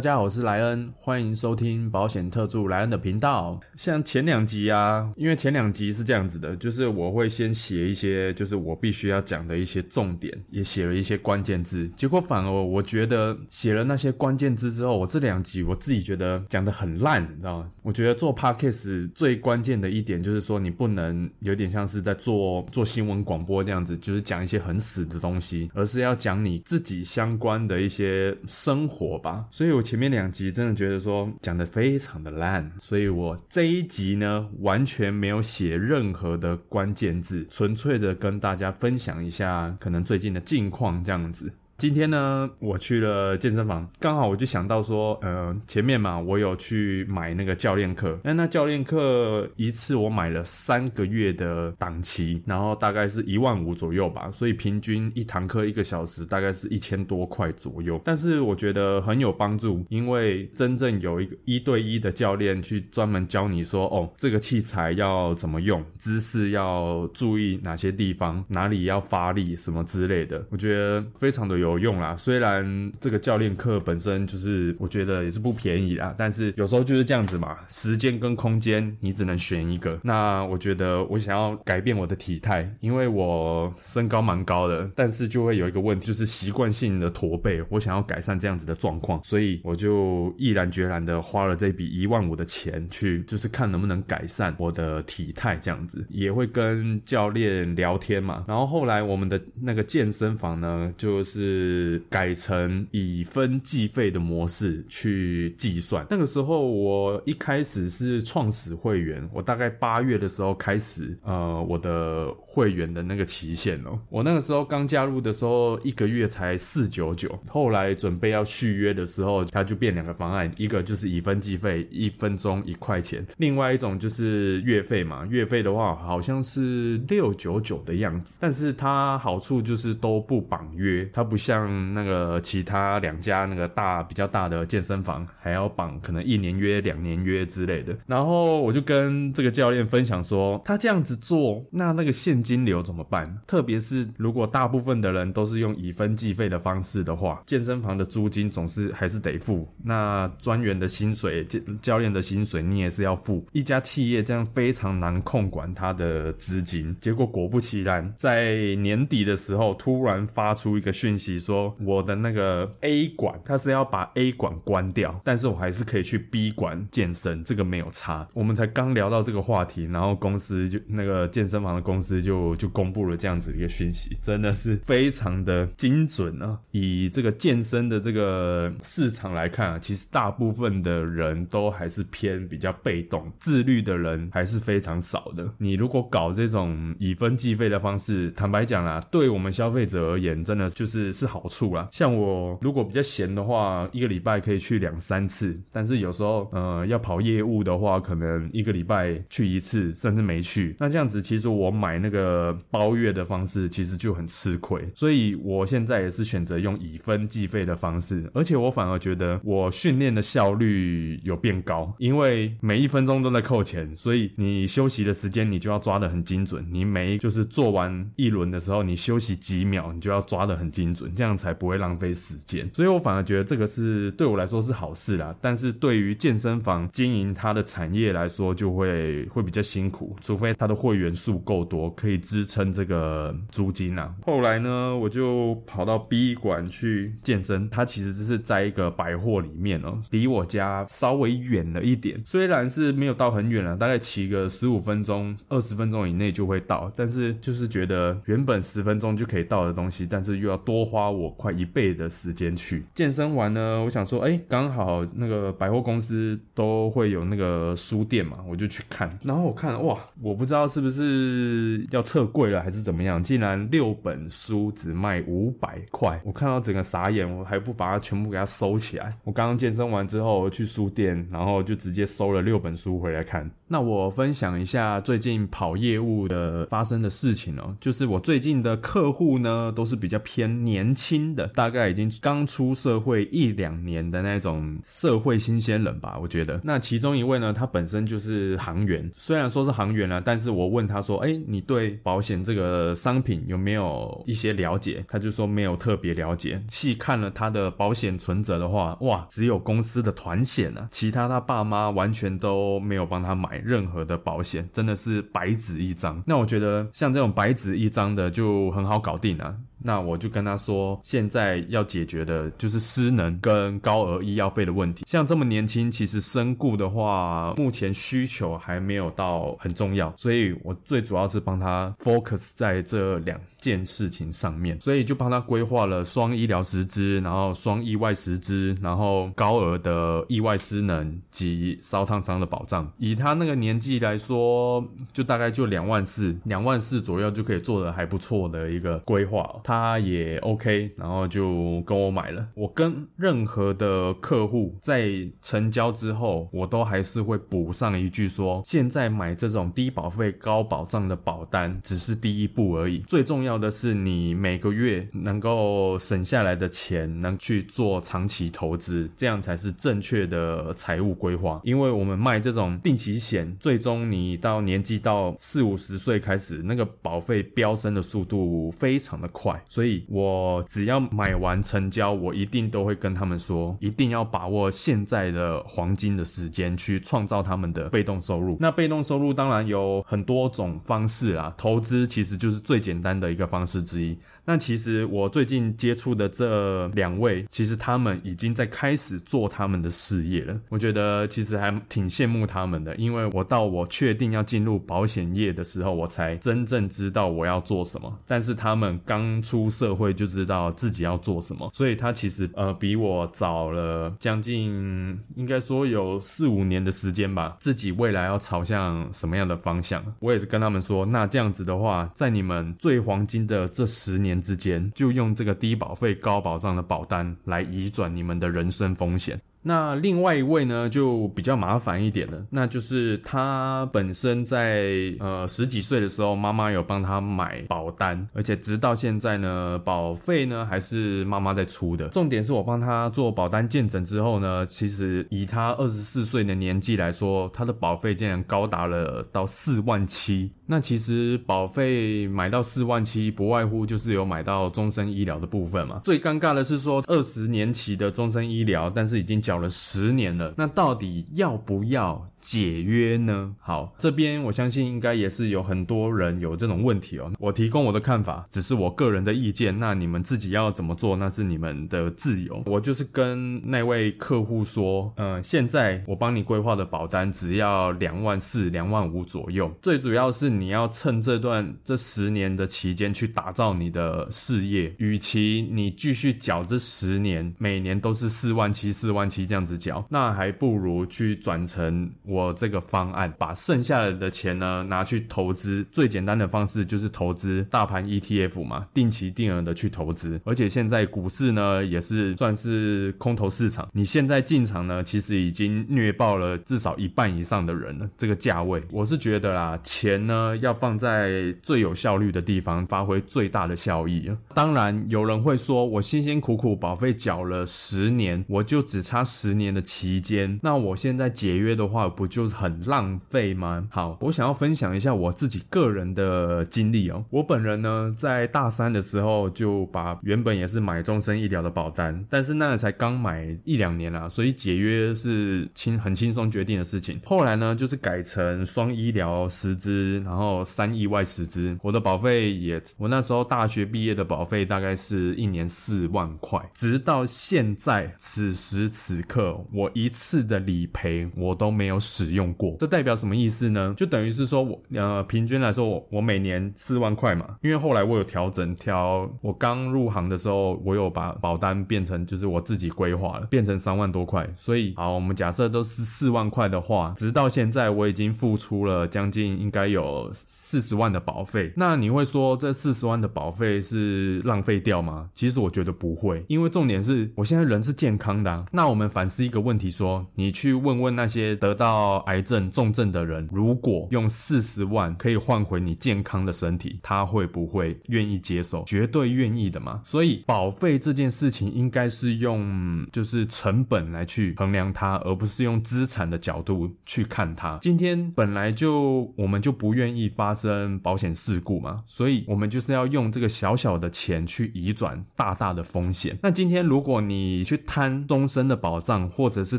大家好，我是莱恩，欢迎收听保险特助莱恩的频道。像前两集啊，因为前两集是这样子的，就是我会先写一些，就是我必须要讲的一些重点，也写了一些关键字。结果反而我觉得写了那些关键字之后，我这两集我自己觉得讲的很烂，你知道吗？我觉得做 podcast 最关键的一点就是说，你不能有点像是在做做新闻广播这样子，就是讲一些很死的东西，而是要讲你自己相关的一些生活吧。所以我。前面两集真的觉得说讲的非常的烂，所以我这一集呢完全没有写任何的关键字，纯粹的跟大家分享一下可能最近的近况这样子。今天呢，我去了健身房，刚好我就想到说，呃，前面嘛，我有去买那个教练课，那那教练课一次我买了三个月的档期，然后大概是一万五左右吧，所以平均一堂课一个小时大概是一千多块左右。但是我觉得很有帮助，因为真正有一个一对一的教练去专门教你说，哦，这个器材要怎么用，姿势要注意哪些地方，哪里要发力什么之类的，我觉得非常的有。有用啦，虽然这个教练课本身就是我觉得也是不便宜啦，但是有时候就是这样子嘛，时间跟空间你只能选一个。那我觉得我想要改变我的体态，因为我身高蛮高的，但是就会有一个问题，就是习惯性的驼背。我想要改善这样子的状况，所以我就毅然决然的花了这笔一万五的钱去，就是看能不能改善我的体态这样子，也会跟教练聊天嘛。然后后来我们的那个健身房呢，就是。是改成以分计费的模式去计算。那个时候我一开始是创始会员，我大概八月的时候开始，呃，我的会员的那个期限哦。我那个时候刚加入的时候，一个月才四九九。后来准备要续约的时候，它就变两个方案，一个就是以分计费，一分钟一块钱；另外一种就是月费嘛，月费的话好像是六九九的样子。但是它好处就是都不绑约，它不像。像那个其他两家那个大比较大的健身房，还要绑可能一年约、两年约之类的。然后我就跟这个教练分享说，他这样子做，那那个现金流怎么办？特别是如果大部分的人都是用以分计费的方式的话，健身房的租金总是还是得付。那专员的薪水、教教练的薪水，你也是要付。一家企业这样非常难控管他的资金。结果果不其然，在年底的时候，突然发出一个讯息。说我的那个 A 馆，他是要把 A 馆关掉，但是我还是可以去 B 馆健身，这个没有差。我们才刚聊到这个话题，然后公司就那个健身房的公司就就公布了这样子一个讯息，真的是非常的精准啊！以这个健身的这个市场来看啊，其实大部分的人都还是偏比较被动，自律的人还是非常少的。你如果搞这种以分计费的方式，坦白讲啦，对我们消费者而言，真的就是是。好处啦，像我如果比较闲的话，一个礼拜可以去两三次。但是有时候，呃，要跑业务的话，可能一个礼拜去一次，甚至没去。那这样子，其实我买那个包月的方式，其实就很吃亏。所以我现在也是选择用以分计费的方式，而且我反而觉得我训练的效率有变高，因为每一分钟都在扣钱，所以你休息的时间你就要抓得很精准。你每就是做完一轮的时候，你休息几秒，你就要抓得很精准。这样才不会浪费时间，所以我反而觉得这个是对我来说是好事啦。但是对于健身房经营它的产业来说，就会会比较辛苦，除非它的会员数够多，可以支撑这个租金啊。后来呢，我就跑到 B 馆去健身，它其实只是在一个百货里面哦，离我家稍微远了一点，虽然是没有到很远了，大概骑个十五分钟、二十分钟以内就会到，但是就是觉得原本十分钟就可以到的东西，但是又要多花。花我快一倍的时间去健身完呢，我想说，哎，刚好那个百货公司都会有那个书店嘛，我就去看。然后我看，哇，我不知道是不是要撤柜了还是怎么样，竟然六本书只卖五百块，我看到整个傻眼，我还不把它全部给它收起来。我刚刚健身完之后去书店，然后就直接收了六本书回来看。那我分享一下最近跑业务的发生的事情哦，就是我最近的客户呢，都是比较偏年。年轻的，大概已经刚出社会一两年的那种社会新鲜人吧，我觉得。那其中一位呢，他本身就是行员，虽然说是行员啊，但是我问他说：“哎，你对保险这个商品有没有一些了解？”他就说没有特别了解。细看了他的保险存折的话，哇，只有公司的团险啊，其他他爸妈完全都没有帮他买任何的保险，真的是白纸一张。那我觉得像这种白纸一张的就很好搞定啊。那我就跟他说，现在要解决的就是失能跟高额医药费的问题。像这么年轻，其实身故的话，目前需求还没有到很重要，所以我最主要是帮他 focus 在这两件事情上面，所以就帮他规划了双医疗十支，然后双意外十支，然后高额的意外失能及烧烫伤的保障。以他那个年纪来说，就大概就两万四，两万四左右就可以做的还不错的一个规划。他也 OK，然后就跟我买了。我跟任何的客户在成交之后，我都还是会补上一句说：现在买这种低保费高保障的保单只是第一步而已，最重要的是你每个月能够省下来的钱能去做长期投资，这样才是正确的财务规划。因为我们卖这种定期险，最终你到年纪到四五十岁开始，那个保费飙升的速度非常的快。所以，我只要买完成交，我一定都会跟他们说，一定要把握现在的黄金的时间去创造他们的被动收入。那被动收入当然有很多种方式啦，投资其实就是最简单的一个方式之一。那其实我最近接触的这两位，其实他们已经在开始做他们的事业了。我觉得其实还挺羡慕他们的，因为我到我确定要进入保险业的时候，我才真正知道我要做什么。但是他们刚出社会就知道自己要做什么，所以他其实呃比我早了将近，应该说有四五年的时间吧。自己未来要朝向什么样的方向，我也是跟他们说，那这样子的话，在你们最黄金的这十年。之间就用这个低保费高保障的保单来移转你们的人身风险。那另外一位呢，就比较麻烦一点了。那就是他本身在呃十几岁的时候，妈妈有帮他买保单，而且直到现在呢，保费呢还是妈妈在出的。重点是我帮他做保单鉴诊之后呢，其实以他二十四岁的年纪来说，他的保费竟然高达了到四万七。那其实保费买到四万七，不外乎就是有买到终身医疗的部分嘛。最尴尬的是说二十年期的终身医疗，但是已经缴了十年了，那到底要不要？解约呢？好，这边我相信应该也是有很多人有这种问题哦。我提供我的看法，只是我个人的意见。那你们自己要怎么做，那是你们的自由。我就是跟那位客户说，嗯，现在我帮你规划的保单只要两万四、两万五左右。最主要是你要趁这段这十年的期间去打造你的事业。与其你继续缴这十年，每年都是四万七、四万七这样子缴，那还不如去转成。我这个方案，把剩下的钱呢拿去投资，最简单的方式就是投资大盘 ETF 嘛，定期定额的去投资。而且现在股市呢也是算是空头市场，你现在进场呢，其实已经虐爆了至少一半以上的人了。这个价位，我是觉得啦，钱呢要放在最有效率的地方，发挥最大的效益。当然有人会说，我辛辛苦苦保费缴了十年，我就只差十年的期间，那我现在解约的话。不就是很浪费吗？好，我想要分享一下我自己个人的经历哦。我本人呢，在大三的时候就把原本也是买终身医疗的保单，但是那才刚买一两年啦，所以解约是轻很轻松决定的事情。后来呢，就是改成双医疗十支，然后三意外十支。我的保费也，我那时候大学毕业的保费大概是一年四万块，直到现在此时此刻，我一次的理赔我都没有。使用过，这代表什么意思呢？就等于是说我呃，平均来说，我我每年四万块嘛。因为后来我有调整，调我刚入行的时候，我有把保单变成就是我自己规划了，变成三万多块。所以好，我们假设都是四万块的话，直到现在我已经付出了将近应该有四十万的保费。那你会说这四十万的保费是浪费掉吗？其实我觉得不会，因为重点是我现在人是健康的。那我们反思一个问题，说你去问问那些得到到癌症重症的人，如果用四十万可以换回你健康的身体，他会不会愿意接受？绝对愿意的嘛。所以保费这件事情应该是用就是成本来去衡量它，而不是用资产的角度去看它。今天本来就我们就不愿意发生保险事故嘛，所以我们就是要用这个小小的钱去移转大大的风险。那今天如果你去贪 终身的保障，或者是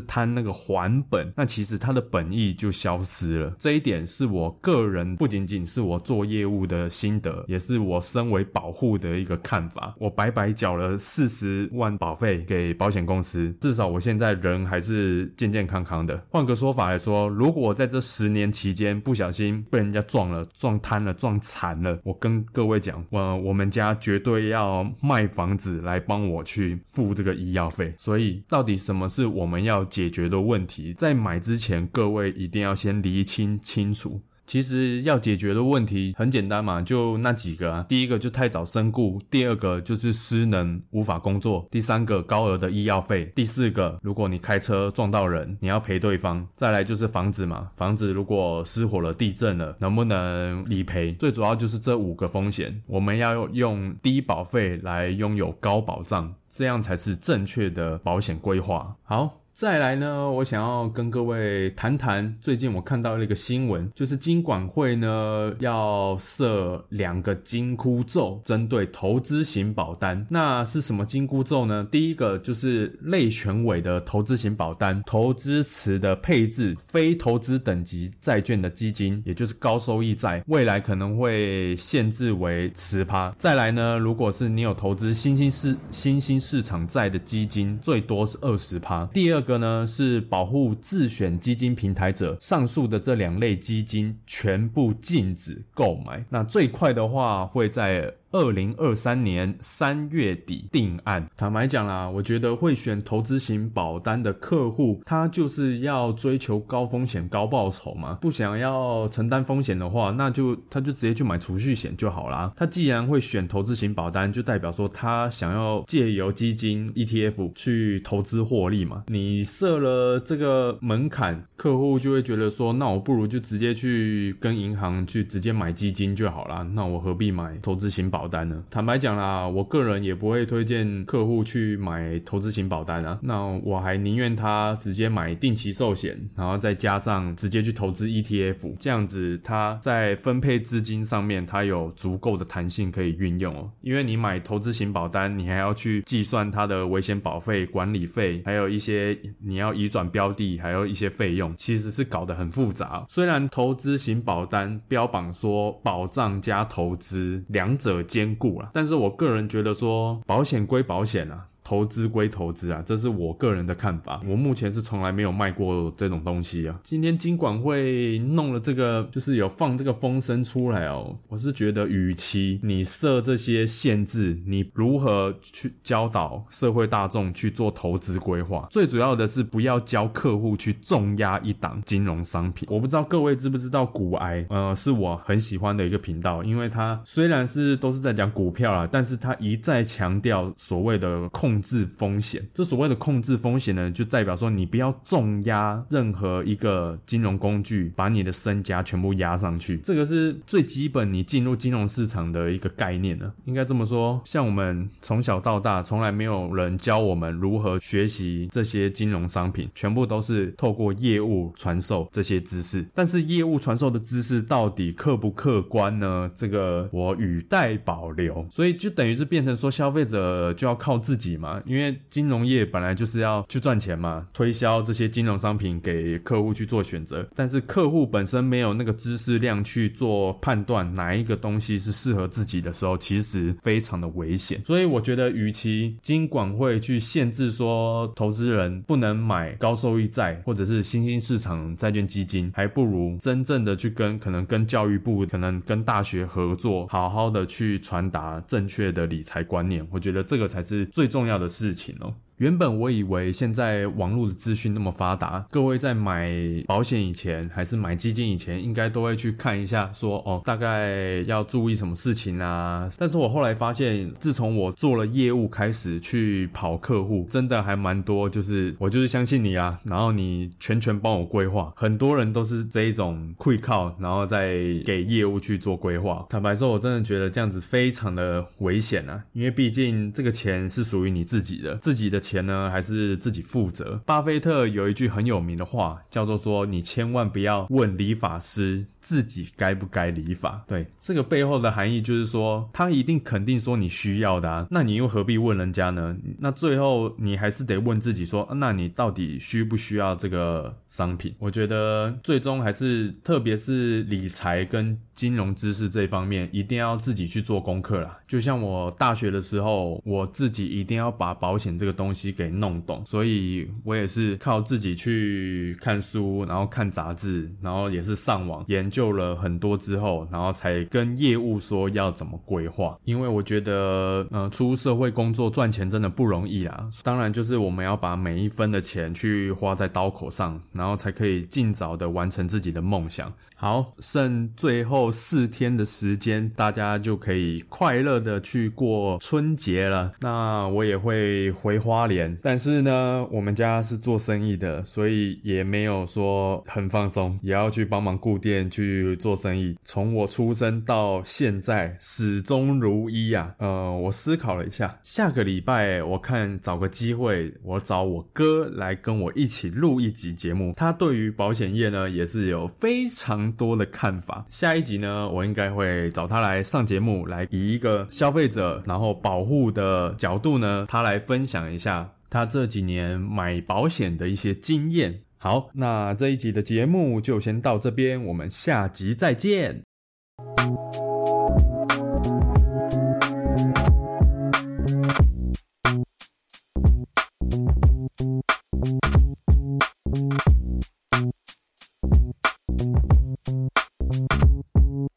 贪那个还本，那其实它的本意就消失了。这一点是我个人不仅仅是我做业务的心得，也是我身为保护的一个看法。我白白缴了四十万保费给保险公司，至少我现在人还是健健康康的。换个说法来说，如果在这十年期间不小心被人家撞了、撞瘫了、撞残了，我跟各位讲，我我们家绝对要卖房子来帮我去付这个医药费。所以，到底什么是我们要解决的问题？在买之前，各各位一定要先厘清清楚。其实要解决的问题很简单嘛，就那几个啊。第一个就太早身故，第二个就是失能无法工作，第三个高额的医药费，第四个如果你开车撞到人，你要赔对方。再来就是房子嘛，房子如果失火了、地震了，能不能理赔？最主要就是这五个风险，我们要用低保费来拥有高保障，这样才是正确的保险规划。好。再来呢，我想要跟各位谈谈，最近我看到了一个新闻，就是金管会呢要设两个金箍咒，针对投资型保单。那是什么金箍咒呢？第一个就是类权委的投资型保单，投资池的配置非投资等级债券的基金，也就是高收益债，未来可能会限制为十趴。再来呢，如果是你有投资新兴市新兴市场债的基金，最多是二十趴。第二。个呢是保护自选基金平台者，上述的这两类基金全部禁止购买。那最快的话会在。二零二三年三月底定案。坦白讲啦，我觉得会选投资型保单的客户，他就是要追求高风险高报酬嘛。不想要承担风险的话，那就他就直接去买储蓄险就好啦。他既然会选投资型保单，就代表说他想要借由基金 ETF 去投资获利嘛。你设了这个门槛，客户就会觉得说，那我不如就直接去跟银行去直接买基金就好啦。那我何必买投资型保？保单呢？坦白讲啦，我个人也不会推荐客户去买投资型保单啊。那我还宁愿他直接买定期寿险，然后再加上直接去投资 ETF，这样子他在分配资金上面，他有足够的弹性可以运用哦。因为你买投资型保单，你还要去计算它的危险保费、管理费，还有一些你要移转标的，还有一些费用，其实是搞得很复杂。虽然投资型保单标榜说保障加投资两者。兼顾了，但是我个人觉得说，保险归保险啊。投资归投资啊，这是我个人的看法。我目前是从来没有卖过这种东西啊。今天金管会弄了这个，就是有放这个风声出来哦。我是觉得，与其你设这些限制，你如何去教导社会大众去做投资规划？最主要的是不要教客户去重压一档金融商品。我不知道各位知不知道股癌，呃，是我很喜欢的一个频道，因为它虽然是都是在讲股票啦，但是它一再强调所谓的控。控制风险，这所谓的控制风险呢，就代表说你不要重压任何一个金融工具，把你的身家全部压上去。这个是最基本你进入金融市场的一个概念呢。应该这么说，像我们从小到大，从来没有人教我们如何学习这些金融商品，全部都是透过业务传授这些知识。但是业务传授的知识到底客不客观呢？这个我语待保留。所以就等于是变成说，消费者就要靠自己。嘛，因为金融业本来就是要去赚钱嘛，推销这些金融商品给客户去做选择，但是客户本身没有那个知识量去做判断哪一个东西是适合自己的时候，其实非常的危险。所以我觉得，与其金管会去限制说投资人不能买高收益债或者是新兴市场债券基金，还不如真正的去跟可能跟教育部、可能跟大学合作，好好的去传达正确的理财观念。我觉得这个才是最重要。要的事情哦。原本我以为现在网络的资讯那么发达，各位在买保险以前还是买基金以前，应该都会去看一下，说哦，大概要注意什么事情啊。但是我后来发现，自从我做了业务开始去跑客户，真的还蛮多，就是我就是相信你啊，然后你全权帮我规划。很多人都是这一种会靠，然后再给业务去做规划。坦白说，我真的觉得这样子非常的危险啊，因为毕竟这个钱是属于你自己的，自己的钱钱呢还是自己负责。巴菲特有一句很有名的话，叫做说：“你千万不要问理发师自己该不该理发。”对，这个背后的含义就是说，他一定肯定说你需要的，那你又何必问人家呢？那最后你还是得问自己说：“那你到底需不需要这个商品？”我觉得最终还是，特别是理财跟金融知识这方面，一定要自己去做功课啦。就像我大学的时候，我自己一定要把保险这个东西给弄懂，所以我也是靠自己去看书，然后看杂志，然后也是上网研究了很多之后，然后才跟业务说要怎么规划。因为我觉得，呃，出社会工作赚钱真的不容易啦。当然，就是我们要把每一分的钱去花在刀口上，然后才可以尽早的完成自己的梦想。好，剩最后四天的时间，大家就可以快乐的去过春节了。那我也会回花莲，但是呢，我们家是做生意的，所以也没有说很放松，也要去帮忙顾店去做生意。从我出生到现在，始终如一啊。呃，我思考了一下，下个礼拜我看找个机会，我找我哥来跟我一起录一集节目。他对于保险业呢，也是有非常。多的看法，下一集呢，我应该会找他来上节目，来以一个消费者然后保护的角度呢，他来分享一下他这几年买保险的一些经验。好，那这一集的节目就先到这边，我们下集再见。